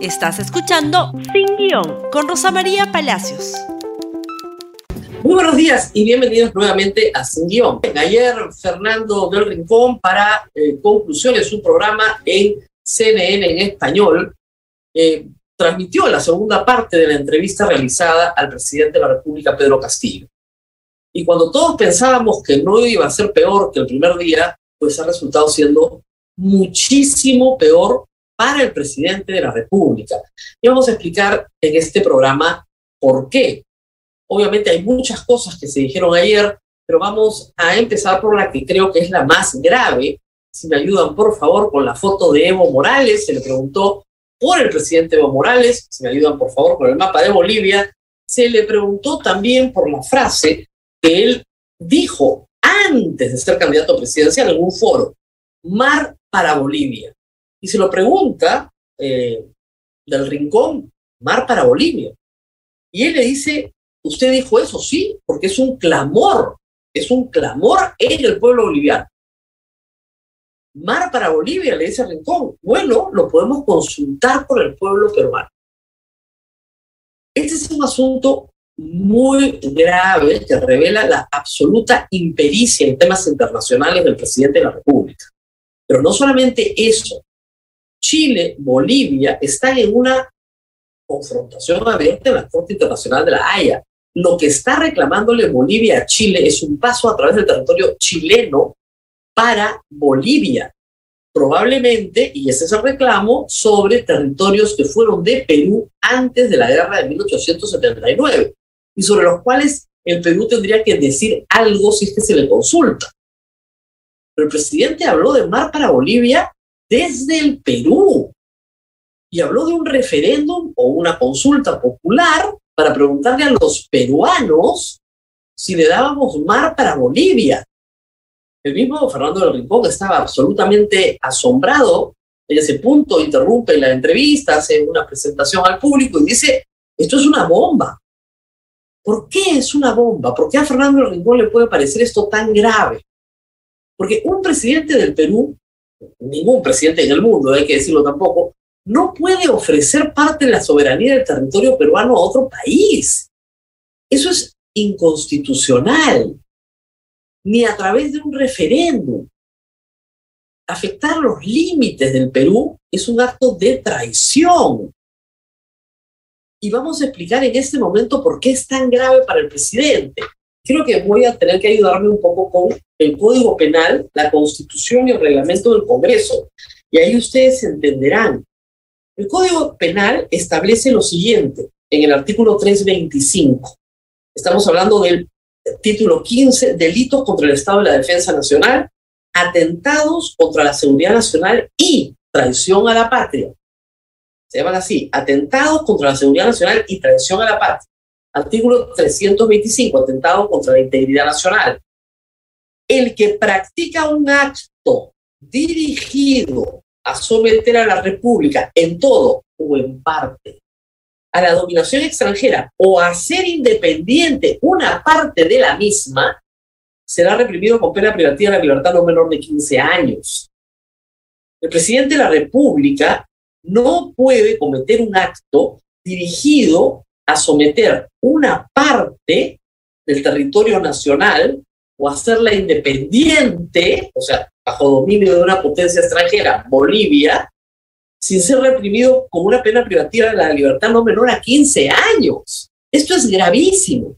Estás escuchando Sin Guión con Rosa María Palacios. Muy buenos días y bienvenidos nuevamente a Sin Guión. Ayer Fernando del Rincón para eh, conclusiones, un programa en CNN en español, eh, transmitió la segunda parte de la entrevista realizada al presidente de la República, Pedro Castillo. Y cuando todos pensábamos que no iba a ser peor que el primer día, pues ha resultado siendo muchísimo peor para el presidente de la República. Y vamos a explicar en este programa por qué. Obviamente hay muchas cosas que se dijeron ayer, pero vamos a empezar por la que creo que es la más grave. Si me ayudan, por favor, con la foto de Evo Morales, se le preguntó por el presidente Evo Morales, si me ayudan, por favor, con el mapa de Bolivia, se le preguntó también por la frase que él dijo antes de ser candidato presidencial en un foro, Mar para Bolivia y se lo pregunta eh, del rincón, Mar para Bolivia. Y él le dice, ¿usted dijo eso? Sí, porque es un clamor, es un clamor en el pueblo boliviano. Mar para Bolivia, le dice Rincón. Bueno, lo podemos consultar por el pueblo peruano. Este es un asunto muy grave que revela la absoluta impericia en temas internacionales del presidente de la República. Pero no solamente eso, Chile, Bolivia están en una confrontación abierta en la Corte Internacional de la Haya. Lo que está reclamándole Bolivia a Chile es un paso a través del territorio chileno para Bolivia. Probablemente, y ese es el reclamo, sobre territorios que fueron de Perú antes de la guerra de 1879 y sobre los cuales el Perú tendría que decir algo si es que se le consulta. Pero el presidente habló de mar para Bolivia desde el Perú y habló de un referéndum o una consulta popular para preguntarle a los peruanos si le dábamos mar para Bolivia. El mismo Fernando del Rincón estaba absolutamente asombrado. En ese punto interrumpe la entrevista, hace una presentación al público y dice, esto es una bomba. ¿Por qué es una bomba? ¿Por qué a Fernando del Rincón le puede parecer esto tan grave? Porque un presidente del Perú ningún presidente en el mundo, hay que decirlo tampoco, no puede ofrecer parte de la soberanía del territorio peruano a otro país. Eso es inconstitucional, ni a través de un referéndum. Afectar los límites del Perú es un acto de traición. Y vamos a explicar en este momento por qué es tan grave para el presidente creo que voy a tener que ayudarme un poco con el Código Penal, la Constitución y el reglamento del Congreso. Y ahí ustedes entenderán. El Código Penal establece lo siguiente en el artículo 325. Estamos hablando del título 15, delitos contra el Estado y la Defensa Nacional, atentados contra la seguridad nacional y traición a la patria. Se llaman así, atentados contra la seguridad nacional y traición a la patria. Artículo 325, atentado contra la integridad nacional. El que practica un acto dirigido a someter a la República en todo o en parte a la dominación extranjera o a ser independiente una parte de la misma, será reprimido con pena privativa de la libertad no menor de 15 años. El presidente de la República no puede cometer un acto dirigido a someter una parte del territorio nacional o hacerla independiente, o sea, bajo dominio de una potencia extranjera, Bolivia, sin ser reprimido con una pena privativa de la libertad no menor a 15 años. Esto es gravísimo.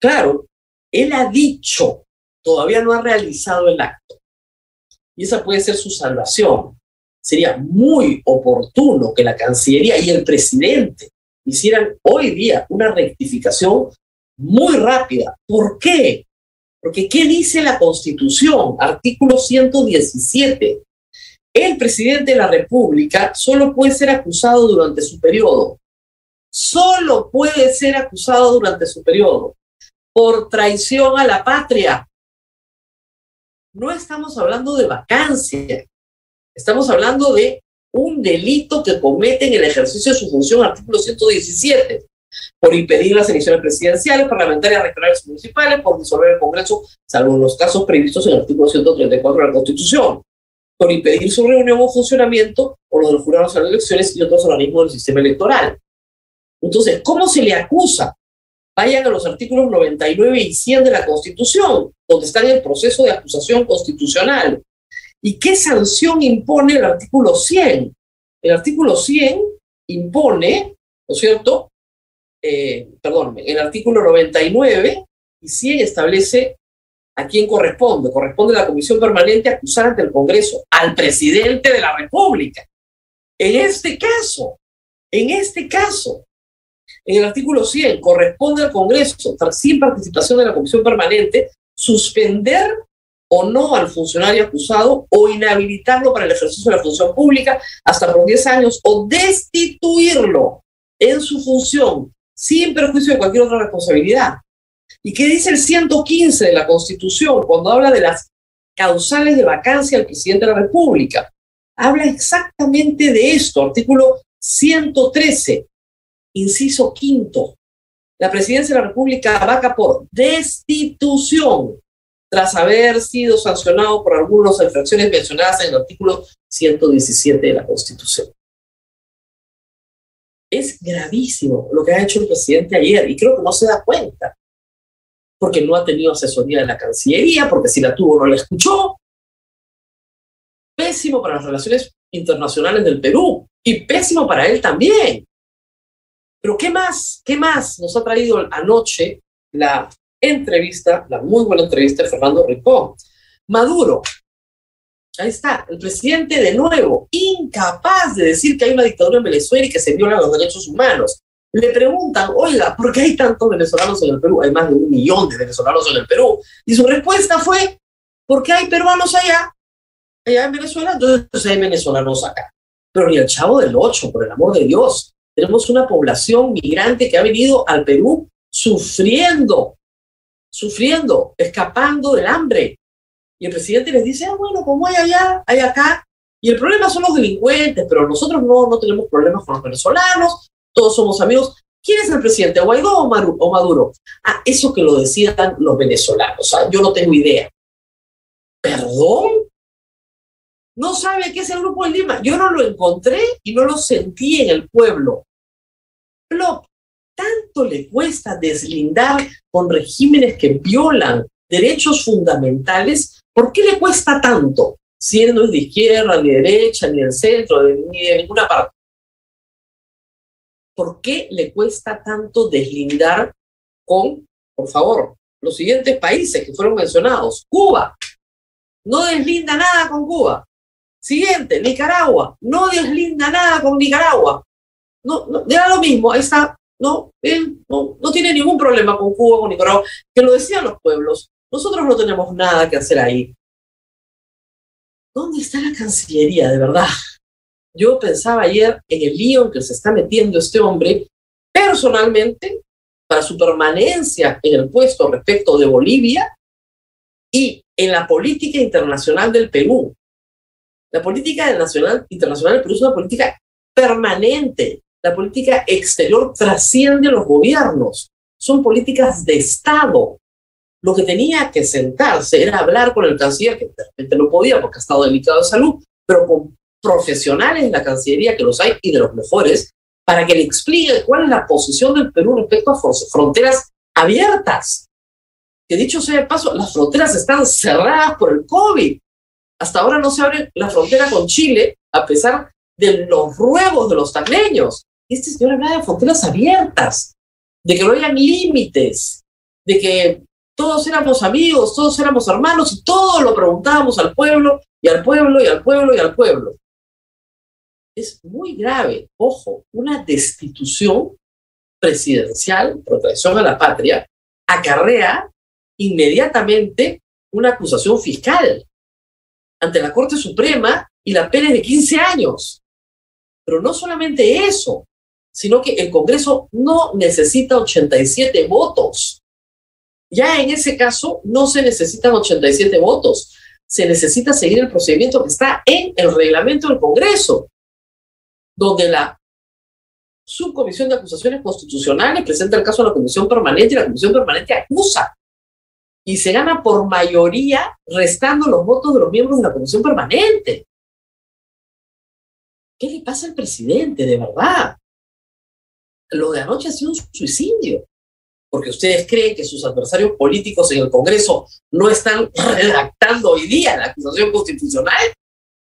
Claro, él ha dicho, todavía no ha realizado el acto. Y esa puede ser su salvación. Sería muy oportuno que la Cancillería y el presidente hicieran hoy día una rectificación muy rápida. ¿Por qué? Porque ¿qué dice la Constitución? Artículo 117. El presidente de la República solo puede ser acusado durante su periodo. Solo puede ser acusado durante su periodo por traición a la patria. No estamos hablando de vacancia. Estamos hablando de un delito que comete en el ejercicio de su función, artículo 117, por impedir las elecciones presidenciales, parlamentarias, regionales y municipales, por disolver el Congreso, salvo los casos previstos en el artículo 134 de la Constitución. por impedir su reunión o funcionamiento o lo de los jurados de elecciones y otros organismos del sistema electoral. Entonces, ¿cómo se le acusa? Vayan a los artículos 99 y 100 de la Constitución, donde está en el proceso de acusación constitucional. ¿Y qué sanción impone el artículo 100? El artículo 100 impone, ¿no es cierto? Eh, perdón, el artículo 99 y 100 establece a quién corresponde. Corresponde a la Comisión Permanente acusar ante el Congreso al presidente de la República. En este caso, en este caso, en el artículo 100, corresponde al Congreso, sin participación de la Comisión Permanente, suspender o no al funcionario acusado o inhabilitarlo para el ejercicio de la función pública hasta por 10 años o destituirlo en su función sin perjuicio de cualquier otra responsabilidad. ¿Y qué dice el 115 de la Constitución cuando habla de las causales de vacancia del presidente de la República? Habla exactamente de esto, artículo 113, inciso quinto. La presidencia de la República vaca por destitución tras haber sido sancionado por algunas infracciones mencionadas en el artículo 117 de la Constitución. Es gravísimo lo que ha hecho el presidente ayer y creo que no se da cuenta, porque no ha tenido asesoría de la Cancillería, porque si la tuvo no la escuchó. Pésimo para las relaciones internacionales del Perú y pésimo para él también. Pero ¿qué más? ¿Qué más nos ha traído anoche la entrevista, la muy buena entrevista de Fernando Ricón. Maduro, ahí está, el presidente de nuevo, incapaz de decir que hay una dictadura en Venezuela y que se violan los derechos humanos. Le preguntan, oiga, ¿por qué hay tantos venezolanos en el Perú? Hay más de un millón de venezolanos en el Perú. Y su respuesta fue, ¿por qué hay peruanos allá? Allá en Venezuela, entonces hay venezolanos acá. Pero ni el chavo del Ocho, por el amor de Dios. Tenemos una población migrante que ha venido al Perú sufriendo sufriendo, escapando del hambre. Y el presidente les dice, ah, bueno, como hay allá, hay acá. Y el problema son los delincuentes, pero nosotros no, no tenemos problemas con los venezolanos, todos somos amigos. ¿Quién es el presidente, Guaidó o Maduro? Ah, eso que lo decidan los venezolanos, yo no tengo idea. ¿Perdón? No sabe qué es el Grupo de Lima. Yo no lo encontré y no lo sentí en el pueblo. Plop, tanto le cuesta deslindar con regímenes que violan derechos fundamentales, ¿por qué le cuesta tanto? Si es de izquierda, ni de derecha, ni del centro, ni de ninguna parte. ¿Por qué le cuesta tanto deslindar con, por favor, los siguientes países que fueron mencionados? Cuba. No deslinda nada con Cuba. Siguiente, Nicaragua. No deslinda nada con Nicaragua. No, no, era lo mismo. Ahí está no, él no, tiene ningún problema con Cuba, con Nicaragua, que lo decían los pueblos. Nosotros no tenemos nada que hacer ahí. ¿Dónde está la Cancillería, de verdad? Yo pensaba ayer en el lío en que se está metiendo este hombre personalmente para su permanencia en el puesto respecto de Bolivia y en la política internacional del Perú. La política nacional, internacional del Perú es una política permanente, la política exterior trasciende los gobiernos, son políticas de Estado. Lo que tenía que sentarse era hablar con el canciller, que de repente no podía porque ha estado delicado de salud, pero con profesionales en la Cancillería, que los hay y de los mejores, para que le explique cuál es la posición del Perú respecto a fronteras abiertas. Que dicho sea de paso, las fronteras están cerradas por el COVID. Hasta ahora no se abre la frontera con Chile, a pesar de los ruegos de los tagleños este señor hablaba de fronteras abiertas, de que no hayan límites, de que todos éramos amigos, todos éramos hermanos y todo lo preguntábamos al pueblo y al pueblo y al pueblo y al pueblo. Es muy grave, ojo, una destitución presidencial, protección a la patria, acarrea inmediatamente una acusación fiscal ante la Corte Suprema y la pena es de 15 años. Pero no solamente eso, sino que el Congreso no necesita 87 votos. Ya en ese caso no se necesitan 87 votos, se necesita seguir el procedimiento que está en el reglamento del Congreso, donde la subcomisión de acusaciones constitucionales presenta el caso a la comisión permanente y la comisión permanente acusa. Y se gana por mayoría restando los votos de los miembros de la comisión permanente. ¿Qué le pasa al presidente, de verdad? Lo de anoche ha sido un suicidio, porque ustedes creen que sus adversarios políticos en el Congreso no están redactando hoy día la acusación constitucional.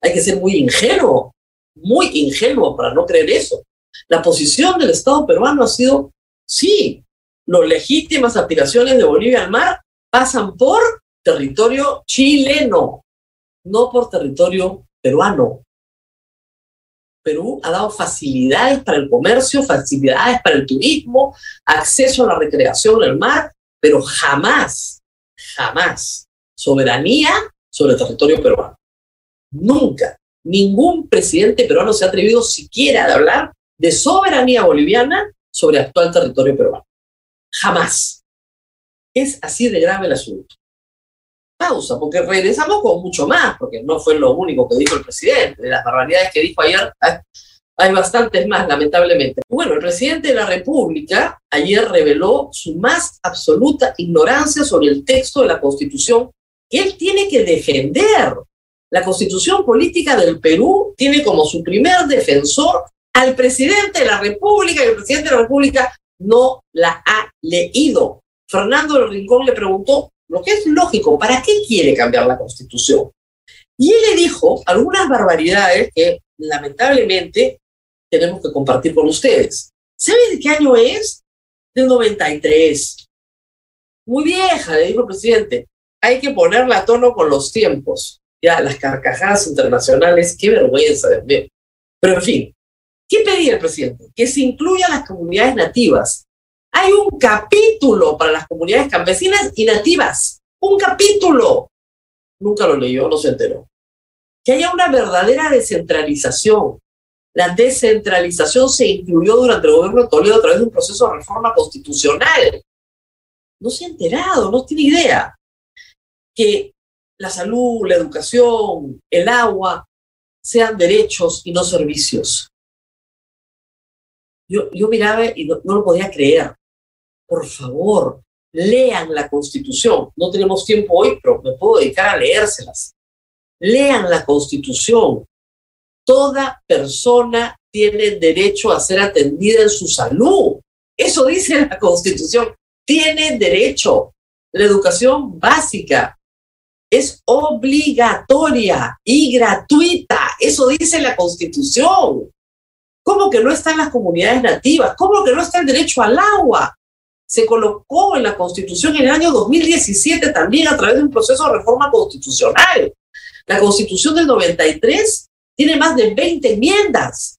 Hay que ser muy ingenuo, muy ingenuo para no creer eso. La posición del Estado peruano ha sido, sí, las legítimas aspiraciones de Bolivia al mar pasan por territorio chileno, no por territorio peruano. Perú ha dado facilidades para el comercio, facilidades para el turismo, acceso a la recreación el mar, pero jamás, jamás soberanía sobre el territorio peruano. Nunca. Ningún presidente peruano se ha atrevido siquiera a hablar de soberanía boliviana sobre el actual territorio peruano. Jamás. Es así de grave el asunto. Pausa, porque regresamos con mucho más, porque no fue lo único que dijo el presidente. De las barbaridades que dijo ayer, hay bastantes más, lamentablemente. Bueno, el presidente de la República ayer reveló su más absoluta ignorancia sobre el texto de la Constitución que él tiene que defender. La Constitución Política del Perú tiene como su primer defensor al presidente de la República y el presidente de la República no la ha leído. Fernando del Rincón le preguntó, lo que es lógico, ¿para qué quiere cambiar la constitución? Y él le dijo algunas barbaridades que lamentablemente tenemos que compartir con ustedes. ¿Sabe de qué año es? Del 93. Muy vieja, le dijo el presidente. Hay que ponerla a tono con los tiempos. Ya, las carcajadas internacionales, qué vergüenza, de ver. Pero en fin, ¿Qué pedía el presidente? Que se incluyan las comunidades nativas. Hay un capítulo para las comunidades campesinas y nativas. Un capítulo. Nunca lo leyó, no se enteró. Que haya una verdadera descentralización. La descentralización se incluyó durante el gobierno de Toledo a través de un proceso de reforma constitucional. No se ha enterado, no tiene idea. Que la salud, la educación, el agua sean derechos y no servicios. Yo, miraba y no, lo podía creer. Por favor, lean la Constitución. No tenemos tiempo hoy, pero me puedo dedicar a leérselas. Lean la Constitución. Toda persona tiene derecho a ser atendida en su salud. Eso dice la Constitución. Tiene derecho. La educación básica es obligatoria y gratuita. Eso dice la Constitución. ¿Cómo que no están las comunidades nativas? ¿Cómo que no está el derecho al agua? Se colocó en la Constitución en el año 2017 también a través de un proceso de reforma constitucional. La Constitución del 93 tiene más de 20 enmiendas,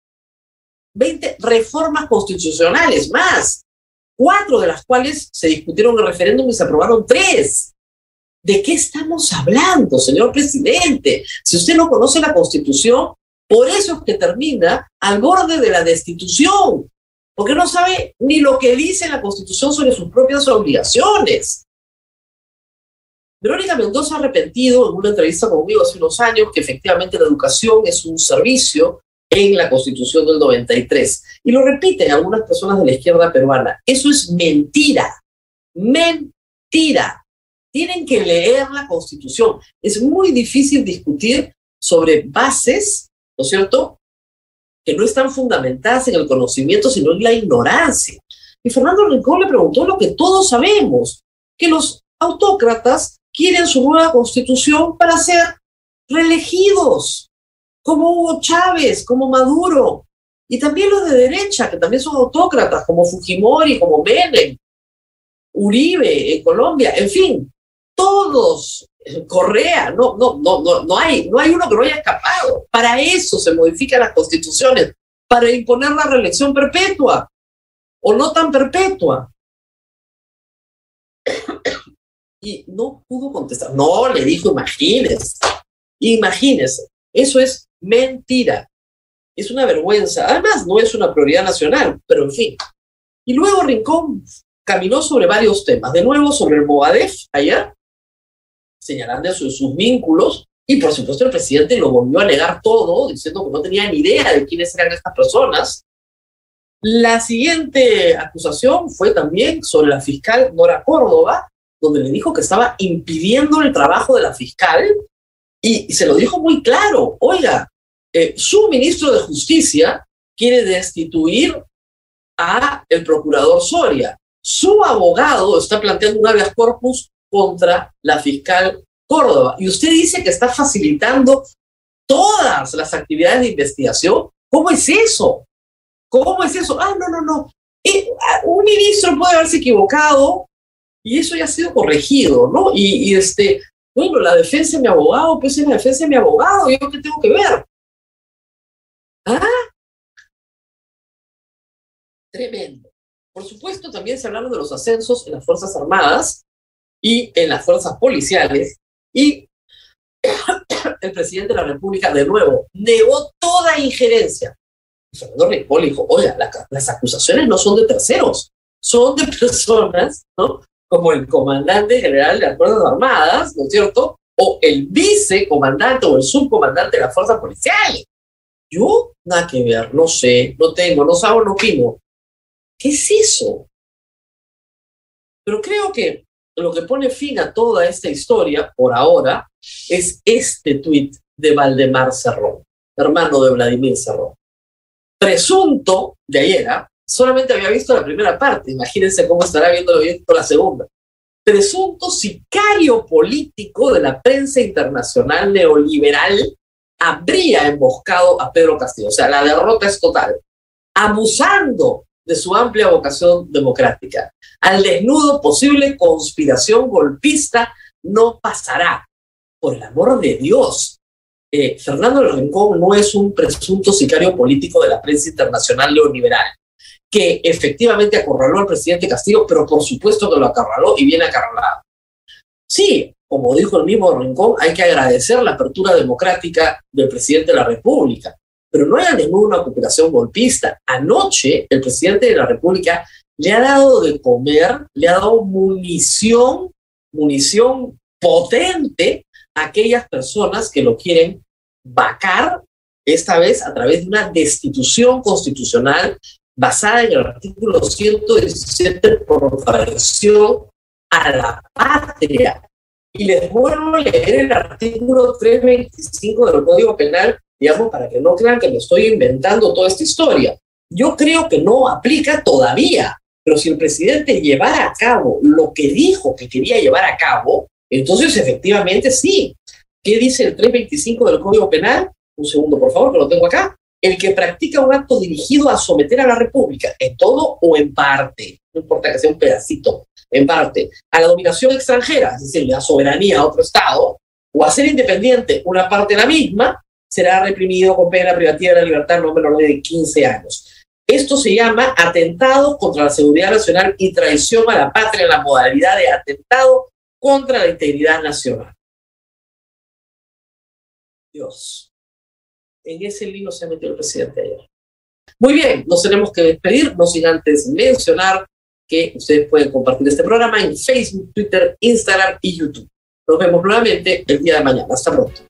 20 reformas constitucionales más, cuatro de las cuales se discutieron en el referéndum y se aprobaron tres. ¿De qué estamos hablando, señor presidente? Si usted no conoce la Constitución, por eso es que termina al borde de la destitución, porque no sabe ni lo que dice la Constitución sobre sus propias obligaciones. Verónica Mendoza ha arrepentido en una entrevista conmigo hace unos años que efectivamente la educación es un servicio en la Constitución del 93. Y lo repiten algunas personas de la izquierda peruana. Eso es mentira. Mentira. Tienen que leer la Constitución. Es muy difícil discutir sobre bases ¿no es cierto? Que no están fundamentadas en el conocimiento, sino en la ignorancia. Y Fernando Rincón le preguntó lo que todos sabemos, que los autócratas quieren su nueva constitución para ser reelegidos, como Hugo Chávez, como Maduro, y también los de derecha, que también son autócratas, como Fujimori, como Menem, Uribe en Colombia, en fin, todos Correa, no, no, no, no, no hay, no hay uno que no haya escapado. Para eso se modifican las constituciones, para imponer la reelección perpetua o no tan perpetua. Y no pudo contestar. No, le dijo, imagínese, imagínese. Eso es mentira. Es una vergüenza. Además, no es una prioridad nacional, pero en fin. Y luego Rincón caminó sobre varios temas. De nuevo sobre el Movadef allá, señalando sus, vínculos, y por supuesto el presidente lo volvió a negar todo, diciendo que no tenía ni idea de quiénes eran estas personas. La siguiente acusación fue también sobre la fiscal Nora Córdoba, donde le dijo que estaba impidiendo el trabajo de la fiscal y, y se lo dijo muy claro, oiga, eh, su ministro de Justicia quiere destituir a el procurador Soria. Su abogado está planteando un habeas corpus contra la fiscal Córdoba. Y usted dice que está facilitando todas las actividades de investigación. ¿Cómo es eso? ¿Cómo es eso? Ah, no, no, no. Eh, ah, un ministro puede haberse equivocado y eso ya ha sido corregido, ¿no? Y, este, bueno, la defensa de mi abogado, pues es la defensa de mi abogado, ¿yo qué tengo que ver? ¿Ah? Tremendo. Por supuesto, también se hablaron de los ascensos en las Fuerzas Armadas y en las Fuerzas Policiales. Y el presidente de la República, de nuevo, negó toda injerencia. Fernando Ripoll dijo, oye, las acusaciones no son de terceros, son de personas, ¿no? Como el comandante general de las Fuerzas Armadas, ¿no es cierto? O el vicecomandante o el subcomandante de las Fuerzas Policiales. Yo, nada que ver, no sé, no tengo, no sabo, no opino. ¿Qué es eso? Pero creo que lo que pone fin a toda esta historia, por ahora, es este tuit de Valdemar Cerrón, hermano de Vladimir Cerrón. Presunto de ayer, ¿ah? solamente había visto la primera parte, imagínense cómo estará viendo la segunda. Presunto sicario político de la prensa internacional neoliberal habría emboscado a Pedro Castillo. O sea, la derrota es total. Abusando de su amplia vocación democrática. Al desnudo posible conspiración golpista no pasará. Por el amor de Dios. Eh, Fernando del Rincón no es un presunto sicario político de la prensa internacional neoliberal, que efectivamente acorraló al presidente Castillo, pero por supuesto que lo acorraló y viene acorralado. Sí, como dijo el mismo Rincón, hay que agradecer la apertura democrática del presidente de la República, pero no hay ninguna ocupación golpista. Anoche el presidente de la República le ha dado de comer, le ha dado munición, munición potente a aquellas personas que lo quieren vacar, esta vez a través de una destitución constitucional basada en el artículo 117 por traición a la patria y les vuelvo a leer el artículo 325 del Código Penal, digamos, para que no crean que me estoy inventando toda esta historia. Yo creo que no aplica todavía, pero si el presidente llevara a cabo lo que dijo que quería llevar a cabo, entonces efectivamente sí. ¿Qué dice el 325 del Código Penal? Un segundo, por favor, que lo tengo acá. El que practica un acto dirigido a someter a la República, en todo o en parte, no importa que sea un pedacito, en parte, a la dominación extranjera, es decir, la soberanía a otro Estado, o a ser independiente una parte de la misma, será reprimido con pena privativa de la libertad no menor de 15 años. Esto se llama atentado contra la seguridad nacional y traición a la patria en la modalidad de atentado contra la integridad nacional. Dios, en ese libro se metió el presidente ayer. Muy bien, nos tenemos que despedir, no sin antes mencionar que ustedes pueden compartir este programa en Facebook, Twitter, Instagram y YouTube. Nos vemos nuevamente el día de mañana. Hasta pronto.